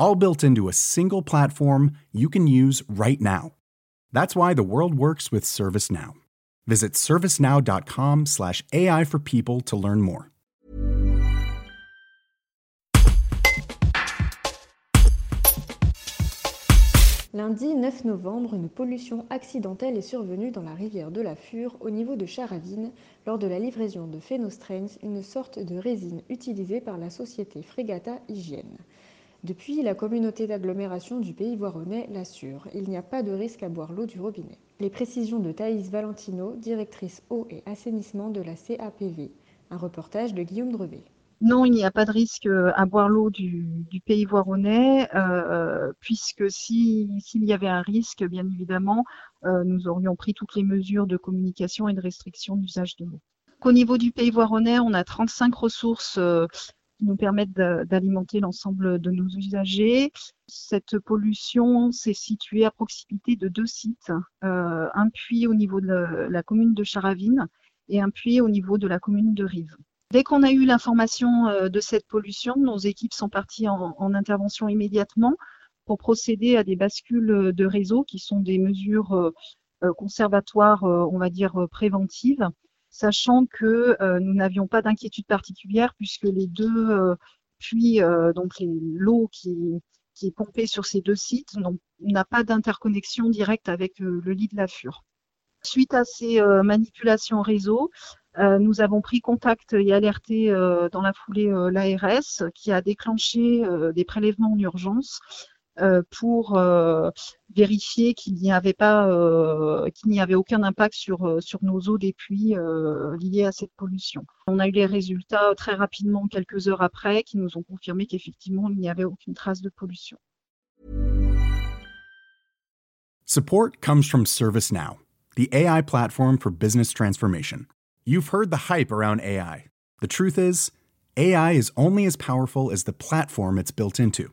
all built into a single platform you can use right now. That's why the world works with ServiceNow. Visit servicenow.com/ai for people to learn more. Lundi 9 novembre, une pollution accidentelle est survenue dans la rivière de la Fure au niveau de Charavine lors de la livraison de Phénostrens, une sorte de résine utilisée par la société Fregata Hygiène. Depuis, la communauté d'agglomération du Pays Voironnais l'assure, il n'y a pas de risque à boire l'eau du robinet. Les précisions de Thaïs Valentino, directrice eau et assainissement de la CAPV. Un reportage de Guillaume Drevet. Non, il n'y a pas de risque euh, à boire l'eau du, Pays Voironnais, euh, puisque s'il y avait un risque, bien évidemment, euh, nous aurions pris toutes les mesures de communication et de restriction d'usage de l'eau. Au niveau du Pays Voironnais, on a 35 ressources nous permettent d'alimenter l'ensemble de nos usagers. Cette pollution s'est située à proximité de deux sites, euh, un puits au niveau de la, commune de Charavine et un puits au niveau de la commune de Rive. Dès qu'on a eu l'information euh, de cette pollution, nos équipes sont parties en, en, intervention immédiatement pour procéder à des bascules de réseau qui sont des mesures euh, conservatoires, on va dire préventives, sachant que euh, nous n'avions pas d'inquiétude particulière puisque les deux euh, puits, euh, donc l'eau qui, est pompée sur ces deux sites, n'a pas d'interconnexion directe avec le lit de la Fure. Suite à ces manipulations réseau, nous avons pris contact et alerté dans la foulée l'ARS qui a déclenché des prélèvements en urgence pour euh, vérifier qu'il n'y avait pas, euh, qu'il n'y avait aucun impact sur, sur nos eaux des puits liés à cette pollution. On a eu les résultats très rapidement, quelques heures après, qui nous ont confirmé qu'effectivement, il n'y avait aucune trace de pollution. Support comes from ServiceNow, the AI platform for business transformation. You've heard the hype around AI. The truth is, AI is only as powerful as the platform it's built into.